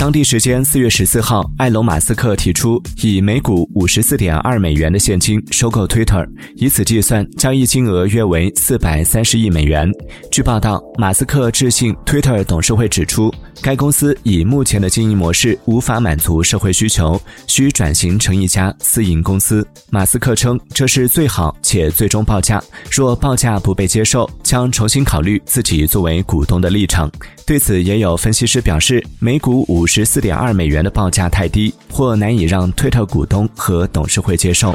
当地时间四月十四号，埃隆·马斯克提出以每股五十四点二美元的现金收购 Twitter，以此计算，交易金额约为四百三十亿美元。据报道，马斯克致信 Twitter 董事会指出，该公司以目前的经营模式无法满足社会需求，需转型成一家私营公司。马斯克称，这是最好且最终报价，若报价不被接受，将重新考虑自己作为股东的立场。对此，也有分析师表示，每股五十四点二美元的报价太低，或难以让推特股东和董事会接受。